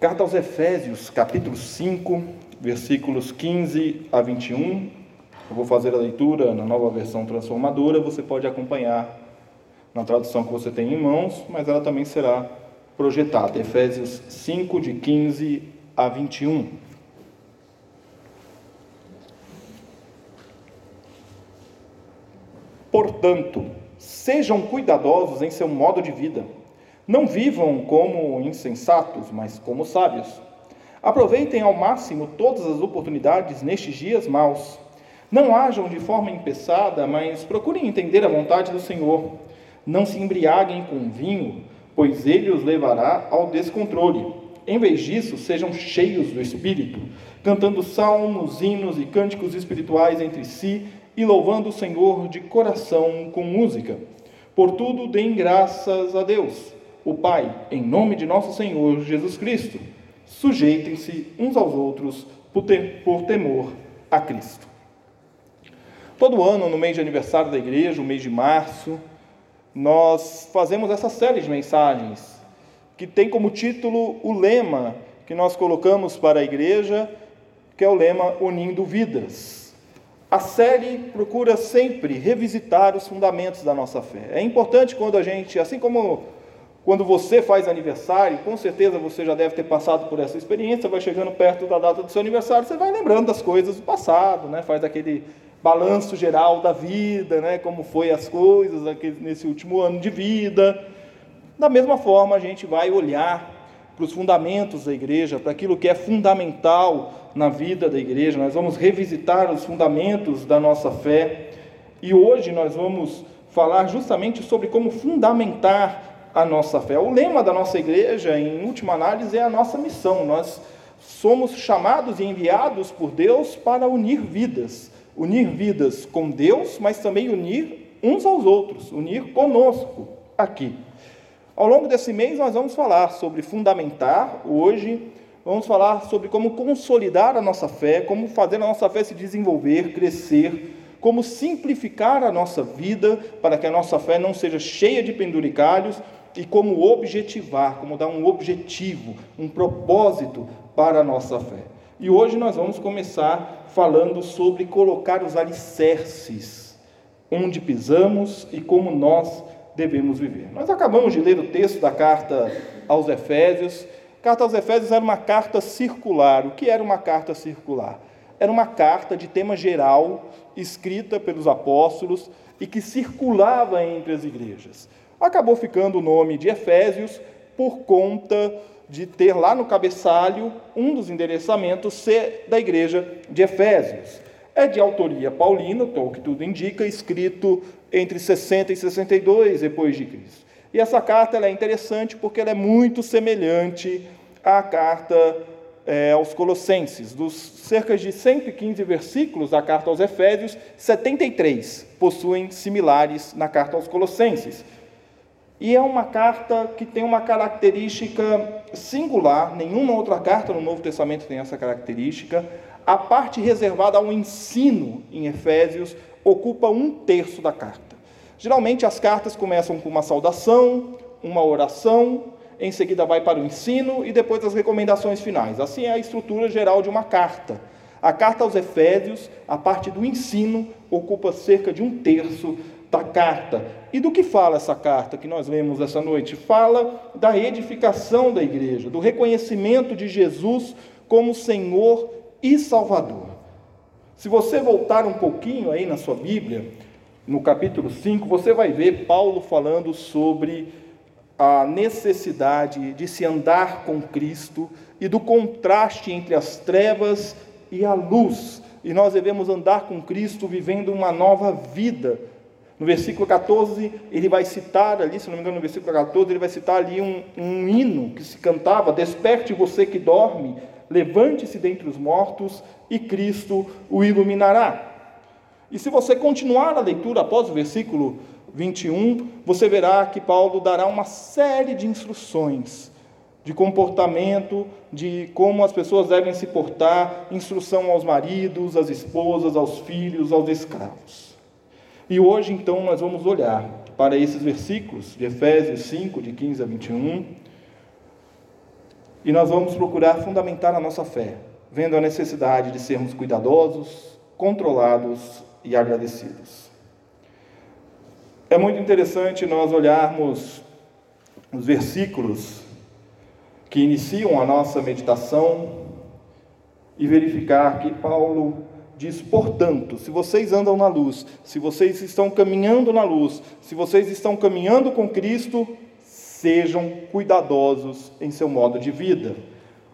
Carta aos Efésios, capítulo 5, versículos 15 a 21. Eu vou fazer a leitura na nova versão transformadora, você pode acompanhar na tradução que você tem em mãos, mas ela também será projetada. Efésios 5, de 15 a 21. Portanto, sejam cuidadosos em seu modo de vida não vivam como insensatos, mas como sábios. Aproveitem ao máximo todas as oportunidades nestes dias maus. Não hajam de forma impensada, mas procurem entender a vontade do Senhor. Não se embriaguem com vinho, pois ele os levará ao descontrole. Em vez disso, sejam cheios do Espírito, cantando salmos, hinos e cânticos espirituais entre si e louvando o Senhor de coração com música. Por tudo, deem graças a Deus o Pai, em nome de nosso Senhor Jesus Cristo. Sujeitem-se uns aos outros por, temor a Cristo. Todo ano, no mês de aniversário da igreja, o mês de março, nós fazemos essa série de mensagens que tem como título o lema que nós colocamos para a igreja, que é o lema Unindo Vidas. A série procura sempre revisitar os fundamentos da nossa fé. É importante quando a gente, assim como quando você faz aniversário, com certeza você já deve ter passado por essa experiência, vai chegando perto da data do seu aniversário, você vai lembrando das coisas do passado, né? faz aquele balanço geral da vida, né? como foi as coisas nesse último ano de vida. Da mesma forma, a gente vai olhar para os fundamentos da igreja, para aquilo que é fundamental na vida da igreja. Nós vamos revisitar os fundamentos da nossa fé. E hoje nós vamos falar justamente sobre como fundamentar a nossa fé. O lema da nossa igreja, em última análise, é a nossa missão. Nós somos chamados e enviados por Deus para unir vidas. Unir vidas com Deus, mas também unir uns aos outros, unir conosco aqui. Ao longo desse mês, nós vamos falar sobre fundamentar. Hoje, vamos falar sobre como consolidar a nossa fé, como fazer a nossa fé se desenvolver, crescer como simplificar a nossa vida para que a nossa fé não seja cheia de penduricalhos, e como objetivar, como dar um objetivo, um propósito para a nossa fé. E hoje nós vamos começar falando sobre colocar os alicerces, onde pisamos e como nós devemos viver. Nós acabamos de ler o texto da carta aos Efésios. A carta aos Efésios era uma carta circular. O que era uma carta circular? Era uma carta de tema geral, escrita pelos apóstolos e que circulava entre as igrejas acabou ficando o nome de Efésios por conta de ter lá no cabeçalho um dos endereçamentos ser da igreja de Efésios. É de autoria paulina, o que tudo indica, escrito entre 60 e 62 depois de Cristo. E essa carta é interessante porque ela é muito semelhante à carta é, aos Colossenses. Dos cerca de 115 versículos da carta aos Efésios, 73 possuem similares na carta aos Colossenses. E é uma carta que tem uma característica singular, nenhuma outra carta no Novo Testamento tem essa característica. A parte reservada ao ensino em Efésios ocupa um terço da carta. Geralmente as cartas começam com uma saudação, uma oração, em seguida vai para o ensino e depois as recomendações finais. Assim é a estrutura geral de uma carta. A carta aos Efésios, a parte do ensino, ocupa cerca de um terço da carta. E do que fala essa carta que nós lemos essa noite? Fala da edificação da igreja, do reconhecimento de Jesus como Senhor e Salvador. Se você voltar um pouquinho aí na sua Bíblia, no capítulo 5, você vai ver Paulo falando sobre a necessidade de se andar com Cristo e do contraste entre as trevas e a luz. E nós devemos andar com Cristo vivendo uma nova vida No versículo 14, ele vai citar ali, se não me engano, no versículo 14, ele vai citar ali um, um hino que se cantava: Desperte você que dorme, levante-se dentre os mortos e Cristo o iluminará. E se você continuar a leitura após o versículo 21, você verá que Paulo dará uma série de instruções de comportamento, de como as pessoas devem se portar, instrução aos maridos, às esposas, aos filhos, aos escravos. E hoje, então, nós vamos olhar para esses versículos de Efésios 5, de 15 a 21, e nós vamos procurar fundamentar a nossa fé, vendo a necessidade de sermos cuidadosos, controlados e agradecidos. É muito interessante nós olharmos os versículos que iniciam a nossa meditação e verificar que Paulo diz: portanto, se vocês andam na luz, se vocês estão caminhando na luz, se vocês estão caminhando com Cristo, sejam cuidadosos em seu modo de vida.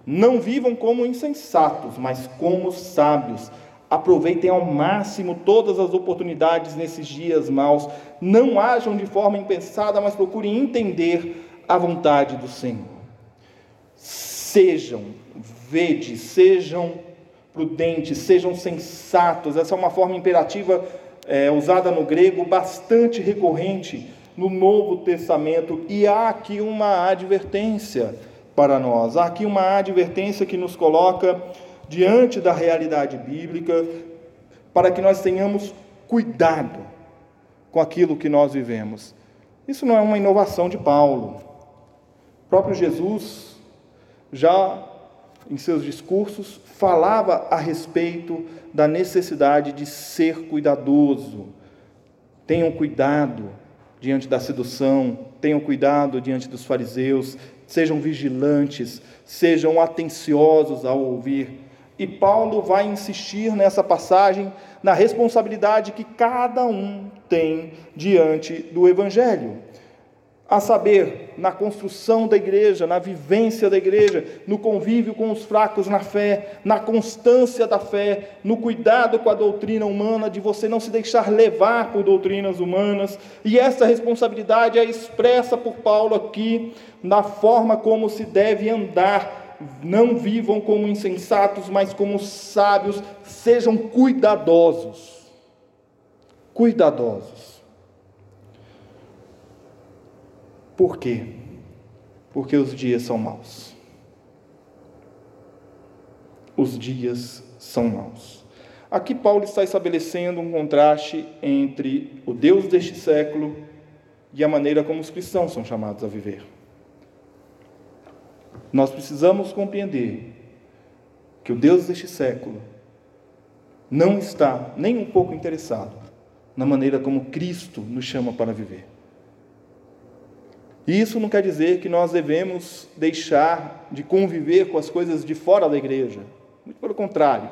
Não vivam como insensatos, mas como sábios Aproveitem ao máximo todas as oportunidades nesses dias maus. Não ajam de forma impensada, mas procurem entender a vontade do Senhor. Sejam, vede, sejam prudentes, sejam sensatos. Essa é uma forma imperativa é, usada no grego, bastante recorrente no Novo Testamento. E há aqui uma advertência para nós. Há aqui uma advertência que nos coloca diante da realidade bíblica, para que nós tenhamos cuidado com aquilo que nós vivemos. Isso não é uma inovação de Paulo. O próprio Jesus, já em seus discursos, falava a respeito da necessidade de ser cuidadoso. Tenham cuidado diante da sedução, tenham cuidado diante dos fariseus, sejam vigilantes, sejam atenciosos ao ouvir e Paulo vai insistir nessa passagem na responsabilidade que cada um tem diante do Evangelho. A saber, na construção da igreja, na vivência da igreja, no convívio com os fracos na fé, na constância da fé, no cuidado com a doutrina humana, de você não se deixar levar por doutrinas humanas. E essa responsabilidade é expressa por Paulo aqui na forma como se deve andar não vivam como insensatos, mas como sábios, sejam cuidadosos. Cuidadosos. Por quê? Porque os dias são maus. Os dias são maus. Aqui Paulo está estabelecendo um contraste entre o Deus deste século e a maneira como os cristãos são chamados a viver. Nós precisamos compreender que o Deus deste século não está nem um pouco interessado na maneira como Cristo nos chama para viver. E isso não quer dizer que nós devemos deixar de conviver com as coisas de fora da igreja. Muito pelo contrário.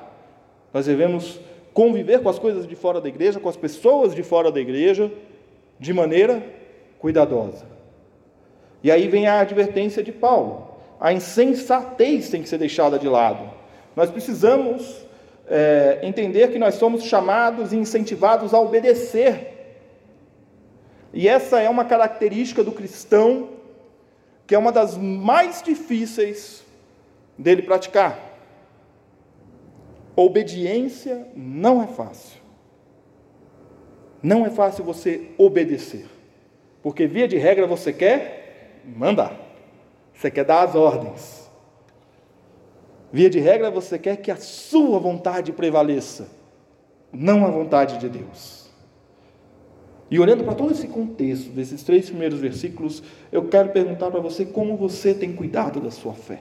Nós devemos conviver com as coisas de fora da igreja, com as pessoas de fora da igreja, de maneira cuidadosa. E aí vem a advertência de Paulo a insensatez tem que ser deixada de lado. Nós precisamos é, entender que nós somos chamados e incentivados a obedecer. E essa é uma característica do cristão que é uma das mais difíceis dele praticar. Obediência não é fácil. Não é fácil você obedecer. Porque, via de regra, você quer mandar. Você quer dar as ordens. Via de regra, você quer que a sua vontade prevaleça, não a vontade de Deus. E olhando para todo esse contexto, desses três primeiros versículos, eu quero perguntar para você como você tem cuidado da sua fé.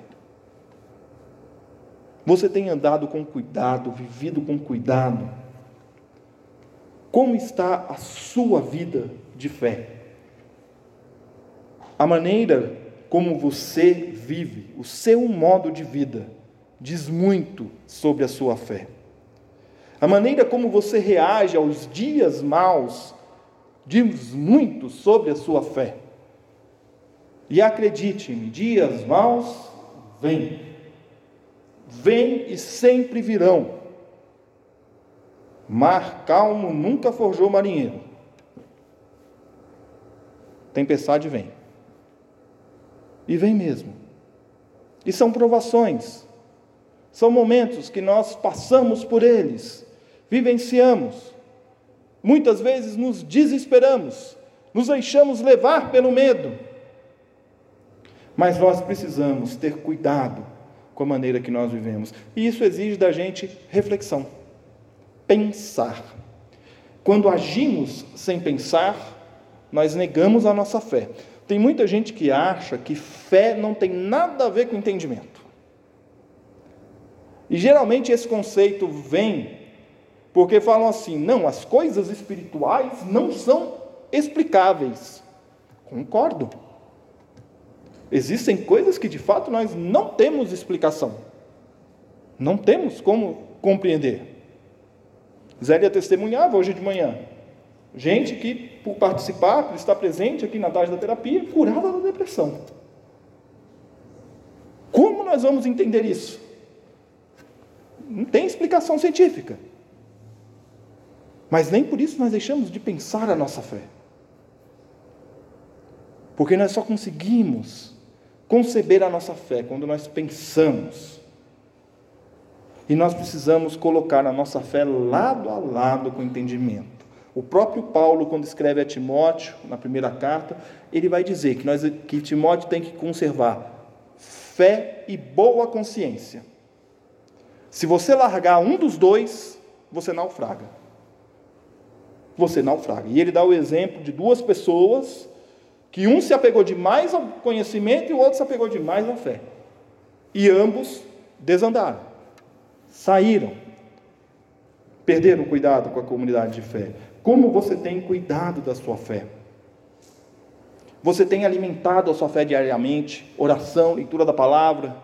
Você tem andado com cuidado, vivido com cuidado? Como está a sua vida de fé? A maneira como você vive, o seu modo de vida, diz muito sobre a sua fé. A maneira como você reage aos dias maus diz muito sobre a sua fé. E acredite-me, dias maus vêm. Vêm e sempre virão. Mar calmo nunca forjou marinheiro. tempestade vem. E vem mesmo. E são provações. São momentos que nós passamos por eles, vivenciamos. Muitas vezes nos desesperamos, nos deixamos levar pelo medo. Mas nós precisamos ter cuidado com a maneira que nós vivemos. E isso exige da gente reflexão, pensar. Quando agimos sem pensar, nós negamos a nossa fé. Tem muita gente que acha que fé não tem nada a ver com entendimento. E geralmente esse conceito vem porque falam assim: não, as coisas espirituais não são explicáveis. Concordo. Existem coisas que de fato nós não temos explicação. Não temos como compreender. Zélia testemunhava hoje de manhã. Gente que, por participar, por estar presente aqui na tarde da terapia, curada da depressão. Como nós vamos entender isso? Não tem explicação científica. Mas nem por isso nós deixamos de pensar a nossa fé. Porque nós só conseguimos conceber a nossa fé quando nós pensamos. E nós precisamos colocar a nossa fé lado a lado com o entendimento. O próprio Paulo, quando escreve a Timóteo, na primeira carta, ele vai dizer que, nós, que Timóteo tem que conservar fé e boa consciência. Se você largar um dos dois, você naufraga. Você naufraga. E ele dá o exemplo de duas pessoas que um se apegou demais ao conhecimento e o outro se apegou demais à fé. E ambos desandaram, saíram, perderam cuidado com a comunidade de fé. Como você tem cuidado da sua fé? Você tem alimentado a sua fé diariamente? Oração, leitura da palavra?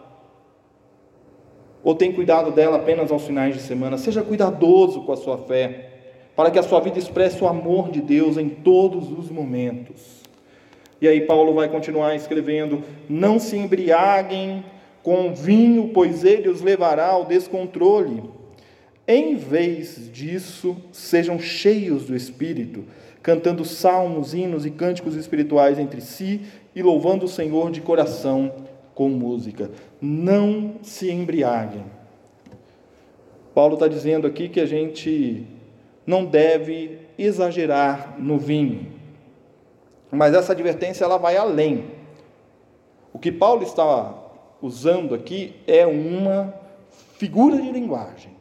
Ou tem cuidado dela apenas aos finais de semana? Seja cuidadoso com a sua fé, para que a sua vida expresse o amor de Deus em todos os momentos. E aí Paulo vai continuar escrevendo: Não se embriaguem com vinho, pois ele os levará ao descontrole em vez disso, sejam cheios do Espírito, cantando salmos, hinos e cânticos espirituais entre si e louvando o Senhor de coração com música. Não se embriaguem. Paulo está dizendo aqui que a gente não deve exagerar no vinho. Mas essa advertência ela vai além. O que Paulo está usando aqui é uma figura de linguagem.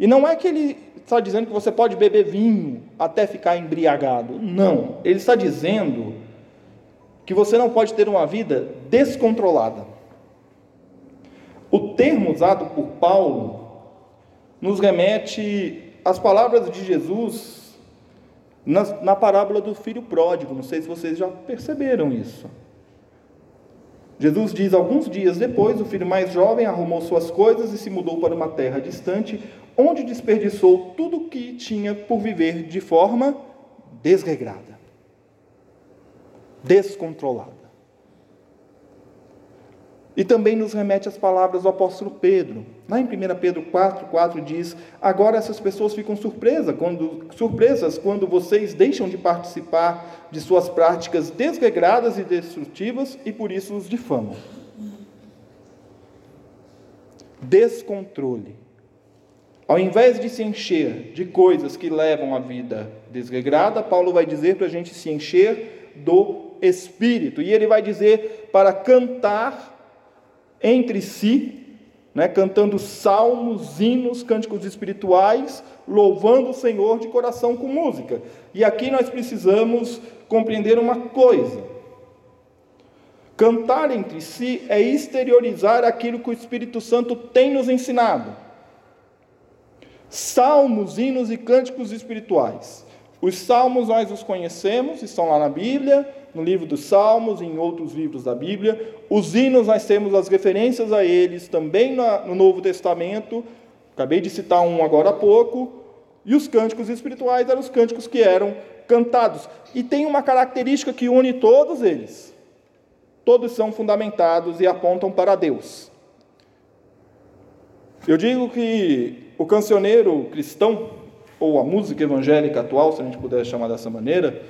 E não é que ele está dizendo que você pode beber vinho até ficar embriagado. Não. Ele está dizendo que você não pode ter uma vida descontrolada. O termo usado por Paulo nos remete às palavras de Jesus na, na parábola do filho pródigo. Não sei se vocês já perceberam isso. Jesus diz: Alguns dias depois, o filho mais jovem arrumou suas coisas e se mudou para uma terra distante, onde desperdiçou tudo o que tinha por viver de forma desregrada, descontrolada. E também nos remete às palavras do apóstolo Pedro. Lá em 1 Pedro 4, 4 diz: Agora essas pessoas ficam surpresas quando, surpresas quando vocês deixam de participar de suas práticas desregradas e destrutivas e por isso os difamam. Descontrole. Ao invés de se encher de coisas que levam a vida desregrada, Paulo vai dizer para a gente se encher do Espírito. E ele vai dizer para cantar entre si, né, cantando salmos, hinos, cânticos espirituais, louvando o Senhor de coração com música. E aqui nós precisamos compreender uma coisa. Cantar entre si é exteriorizar aquilo que o Espírito Santo tem nos ensinado salmos, hinos e cânticos espirituais. Os salmos nós os conhecemos, estão lá na Bíblia, no livro dos Salmos em outros livros da Bíblia. Os hinos nós temos as referências a eles também no Novo Testamento. Acabei de citar um agora há pouco. E os cânticos espirituais eram os cânticos que eram cantados. E tem uma característica que une todos eles. Todos são fundamentados e apontam para Deus. Eu digo que o cancioneiro cristão, ou a música evangélica atual, se a gente puder chamar dessa maneira,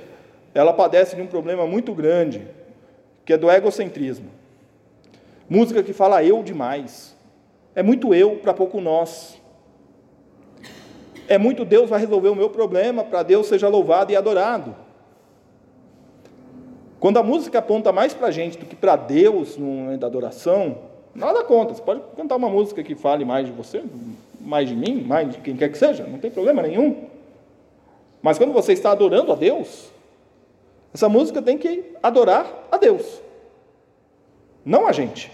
ela padece de um problema muito grande, que é do egocentrismo. Música que fala eu demais. É muito eu para pouco nós. É muito Deus vai resolver o meu problema para Deus seja louvado e adorado. Quando a música aponta mais para a gente do que para Deus no momento da adoração, nada conta. Você pode cantar uma música que fale mais de você, mais de mim, mais de quem quer que seja, não tem problema nenhum. Mas quando você está adorando a Deus, essa música tem que adorar a Deus, não a gente.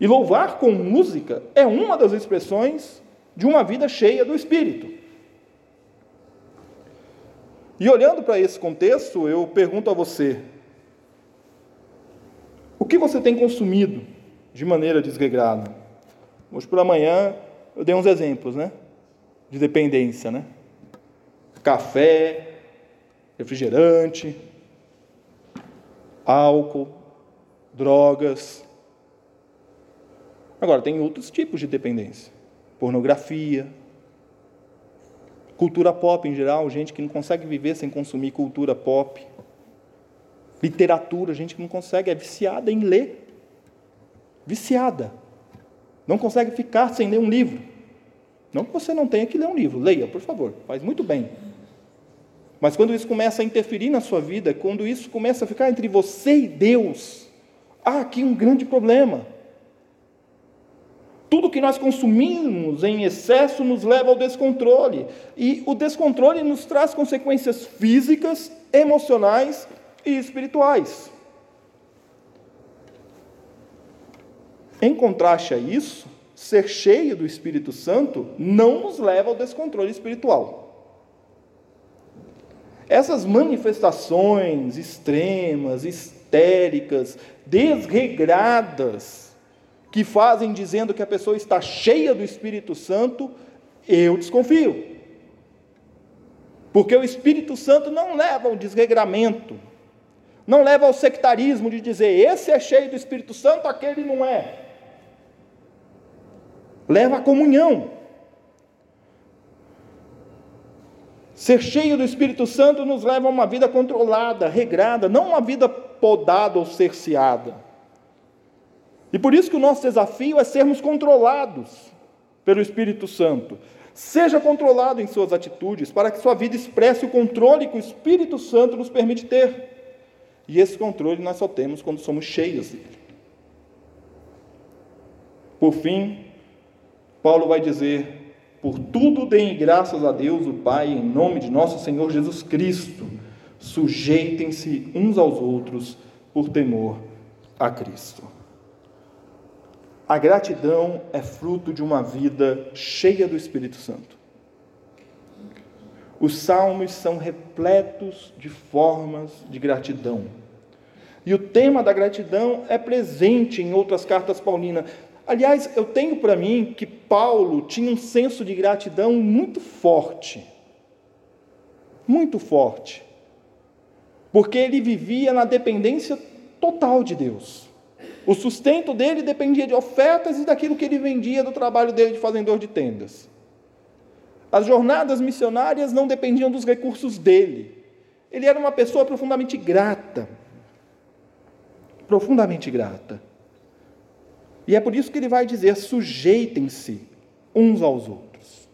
E louvar com música é uma das expressões de uma vida cheia do Espírito. E olhando para esse contexto, eu pergunto a você: o que você tem consumido de maneira desregrada? Hoje por amanhã eu dei uns exemplos, né? De dependência, né? Café, refrigerante, álcool, drogas. Agora, tem outros tipos de dependência: pornografia, cultura pop em geral, gente que não consegue viver sem consumir cultura pop, literatura, gente que não consegue, é viciada em ler, viciada, não consegue ficar sem ler um livro. Não que você não tenha que ler um livro, leia, por favor, faz muito bem. Mas quando isso começa a interferir na sua vida, quando isso começa a ficar entre você e Deus, há aqui um grande problema. Tudo que nós consumimos em excesso nos leva ao descontrole. E o descontrole nos traz consequências físicas, emocionais e espirituais. Em contraste a isso, ser cheio do Espírito Santo não nos leva ao descontrole espiritual. Essas manifestações extremas, histéricas, desregradas, que fazem dizendo que a pessoa está cheia do Espírito Santo, eu desconfio. Porque o Espírito Santo não leva ao desregramento, não leva ao sectarismo de dizer esse é cheio do Espírito Santo, aquele não é. Leva à comunhão. Ser cheio do Espírito Santo nos leva a uma vida controlada, regrada, não uma vida podada ou cerceada. E por isso que o nosso desafio é sermos controlados pelo Espírito Santo. Seja controlado em suas atitudes, para que sua vida expresse o controle que o Espírito Santo nos permite ter. E esse controle nós só temos quando somos cheios dele. Por fim, Paulo vai dizer por tudo deem graças a Deus, o Pai, em nome de nosso Senhor Jesus Cristo. Sujeitem-se uns aos outros por temor a Cristo. A gratidão é fruto de uma vida cheia do Espírito Santo. Os salmos são repletos de formas de gratidão. E o tema da gratidão é presente em outras cartas paulinas. Aliás, eu tenho para mim que Paulo tinha um senso de gratidão muito forte. Muito forte. Porque ele vivia na dependência total de Deus. O sustento dele dependia de ofertas e daquilo que ele vendia do trabalho dele de fazendor de tendas. As jornadas missionárias não dependiam dos recursos dele. Ele era uma pessoa profundamente grata. Profundamente grata. E é por isso que ele vai dizer: sujeitem-se uns aos outros.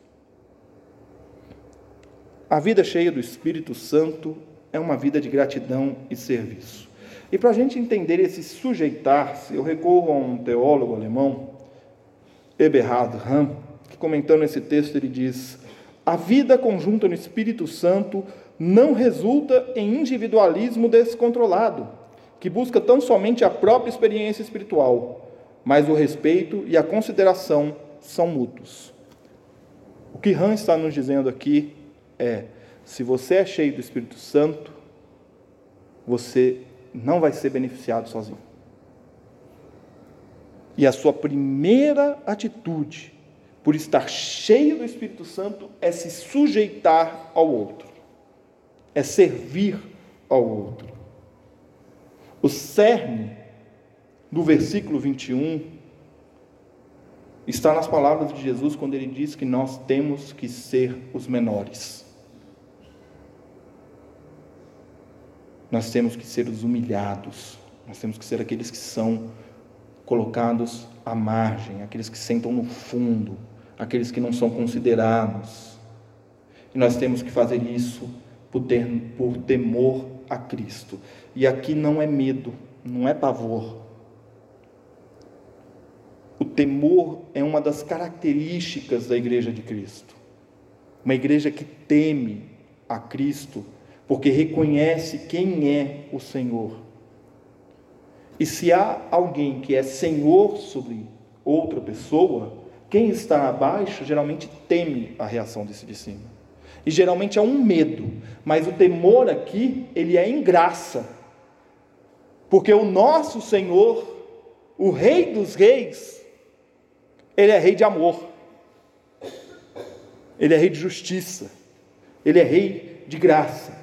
A vida cheia do Espírito Santo é uma vida de gratidão e serviço. E para a gente entender esse sujeitar-se, eu recorro a um teólogo alemão, Eberhard Ramm, que comentando esse texto ele diz: a vida conjunta no Espírito Santo não resulta em individualismo descontrolado, que busca tão somente a própria experiência espiritual, mas o respeito e a consideração são mútuos. O que Hans está nos dizendo aqui é: se você é cheio do Espírito Santo, você não vai ser beneficiado sozinho. E a sua primeira atitude, por estar cheio do Espírito Santo, é se sujeitar ao outro, é servir ao outro. O cerne do versículo 21 está nas palavras de Jesus quando ele diz que nós temos que ser os menores. Nós temos que ser os humilhados, nós temos que ser aqueles que são colocados à margem, aqueles que sentam no fundo, aqueles que não são considerados. E nós temos que fazer isso por, ter, por temor a Cristo. E aqui não é medo, não é pavor. O temor é uma das características da igreja de Cristo. Uma igreja que teme a Cristo, porque reconhece quem é o Senhor. E se há alguém que é senhor sobre outra pessoa, quem está abaixo geralmente teme a reação desse de cima. E geralmente é um medo, mas o temor aqui, ele é em graça. Porque o nosso Senhor, o Rei dos Reis, ele é rei de amor. Ele é rei de justiça. Ele é rei de graça.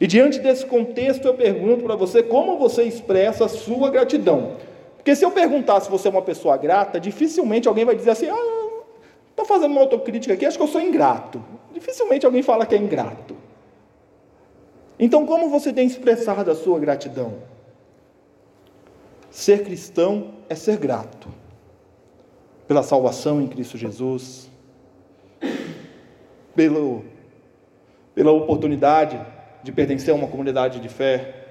E diante desse contexto, eu pergunto para você como você expressa a sua gratidão. Porque se eu perguntar se você é uma pessoa grata, dificilmente alguém vai dizer assim: ah, estou fazendo uma autocrítica aqui, acho que eu sou ingrato. Dificilmente alguém fala que é ingrato. Então, como você tem expressado a sua gratidão? Ser cristão é ser grato pela salvação em Cristo Jesus, pelo, pela oportunidade de pertencer a uma comunidade de fé,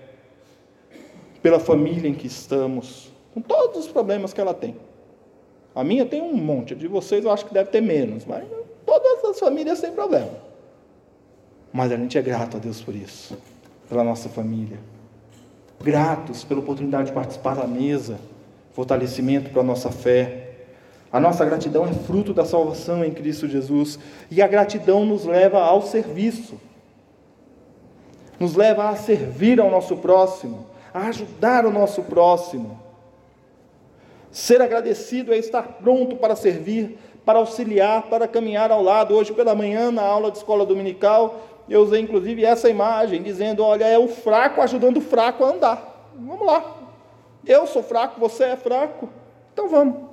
pela família em que estamos, com todos os problemas que ela tem. A minha tem um monte, de vocês eu acho que deve ter menos, mas todas as famílias têm problema. Mas a gente é grato a Deus por isso, pela nossa família. Gratos pela oportunidade de participar da mesa, fortalecimento para a nossa fé. A nossa gratidão é fruto da salvação em Cristo Jesus, e a gratidão nos leva ao serviço nos leva a servir ao nosso próximo, a ajudar o nosso próximo. Ser agradecido é estar pronto para servir, para auxiliar, para caminhar ao lado. Hoje pela manhã, na aula de escola dominical, eu usei inclusive essa imagem, dizendo: olha, é o fraco ajudando o fraco a andar. Vamos lá. Eu sou fraco, você é fraco, então vamos.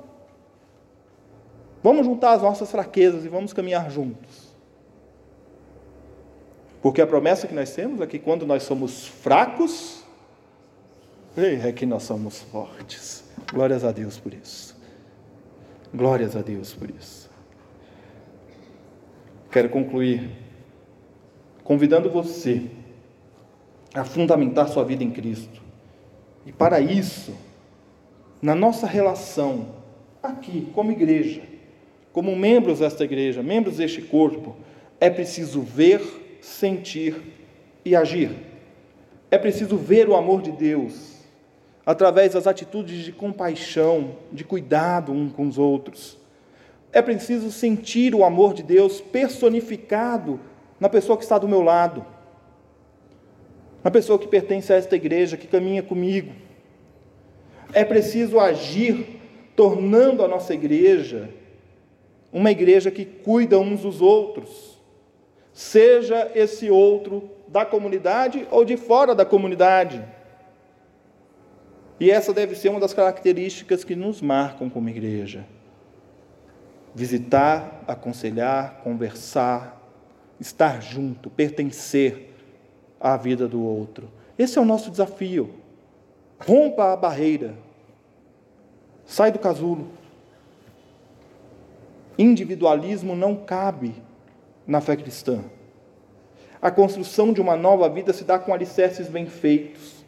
Vamos juntar as nossas fraquezas e vamos caminhar juntos. Porque a promessa que nós temos é que quando nós somos fracos, é que nós somos fortes. Glórias a Deus por isso. Glórias a Deus por isso. Quero concluir convidando você a fundamentar sua vida em Cristo. E para isso, na nossa relação aqui, como igreja, como membros desta igreja, membros deste corpo, é preciso ver sentir e agir. É preciso ver o amor de Deus através das atitudes de compaixão, de cuidado uns com os outros. É preciso sentir o amor de Deus personificado na pessoa que está do meu lado, na pessoa que pertence a esta igreja, que caminha comigo. É preciso agir tornando a nossa igreja uma igreja que cuida uns dos outros seja esse outro da comunidade ou de fora da comunidade. E essa deve ser uma das características que nos marcam como igreja. Visitar, aconselhar, conversar, estar junto, pertencer à vida do outro. Esse é o nosso desafio. Rompa a barreira. Sai do casulo. Individualismo não cabe na fé cristã. A construção de uma nova vida se dá com alicerces bem feitos.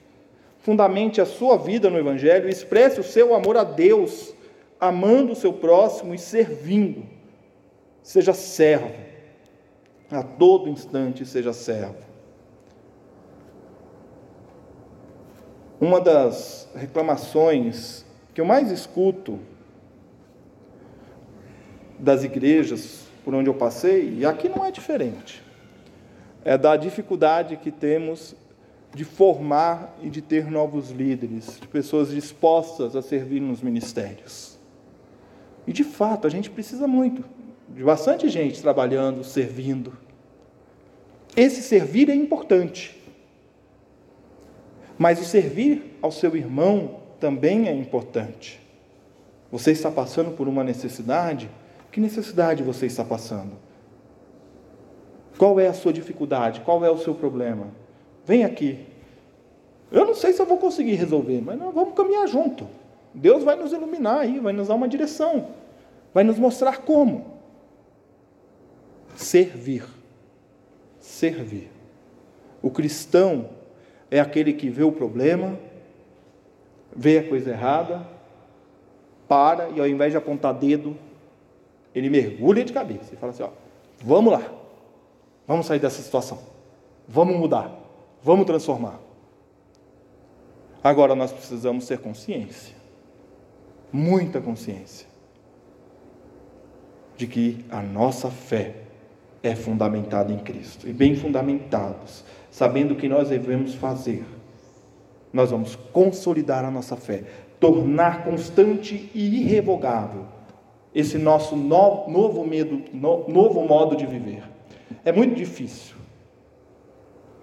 Fundamente a sua vida no Evangelho e expresse o seu amor a Deus, amando o seu próximo e servindo. Seja servo. A todo instante seja servo. Uma das reclamações que eu mais escuto das igrejas por onde eu passei, e aqui não é diferente. É da dificuldade que temos de formar e de ter novos líderes, de pessoas dispostas a servir nos ministérios. E de fato, a gente precisa muito de bastante gente trabalhando, servindo. Esse servir é importante. Mas o servir ao seu irmão também é importante. Você está passando por uma necessidade? Que necessidade você está passando? Qual é a sua dificuldade? Qual é o seu problema? Vem aqui, Eu não sei se eu vou conseguir resolver, mas nós vamos caminhar junto. Deus vai nos iluminar aí, vai nos dar uma direção, vai nos mostrar como. Servir. Servir. O cristão é aquele que vê o problema, vê a coisa errada, para e ao invés de apontar dedo, ele mergulha de cabeça. E fala assim: ó, vamos lá, vamos sair dessa situação, vamos mudar, vamos transformar. Agora nós precisamos ter consciência, muita consciência, de que a nossa fé é fundamentada em Cristo. E bem fundamentados, sabendo o que nós devemos fazer. Nós vamos consolidar a nossa fé, tornar constante e irrevogável esse nosso no, novo medo, no, novo modo de viver. É muito difícil,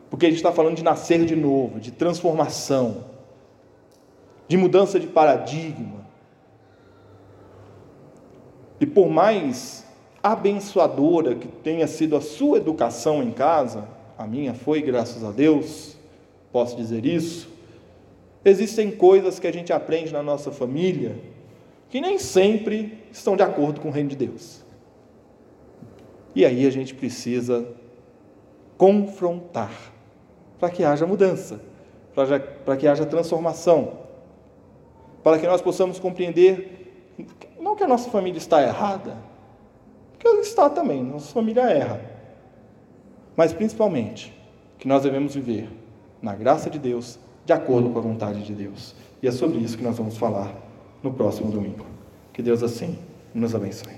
porque a gente está falando de nascer de novo, de transformação, de mudança de paradigma. E por mais abençoadora que tenha sido a sua educação em casa, a minha foi, graças a Deus, posso dizer isso. Existem coisas que a gente aprende na nossa família que nem sempre estão de acordo com o reino de Deus. E aí a gente precisa confrontar para que haja mudança, para que haja transformação, para que nós possamos compreender não que a nossa família está errada, porque ela está também, nossa família erra, mas principalmente que nós devemos viver na graça de Deus, de acordo com a vontade de Deus. E é sobre isso que nós vamos falar no próximo domingo. Que Deus assim nos abençoe.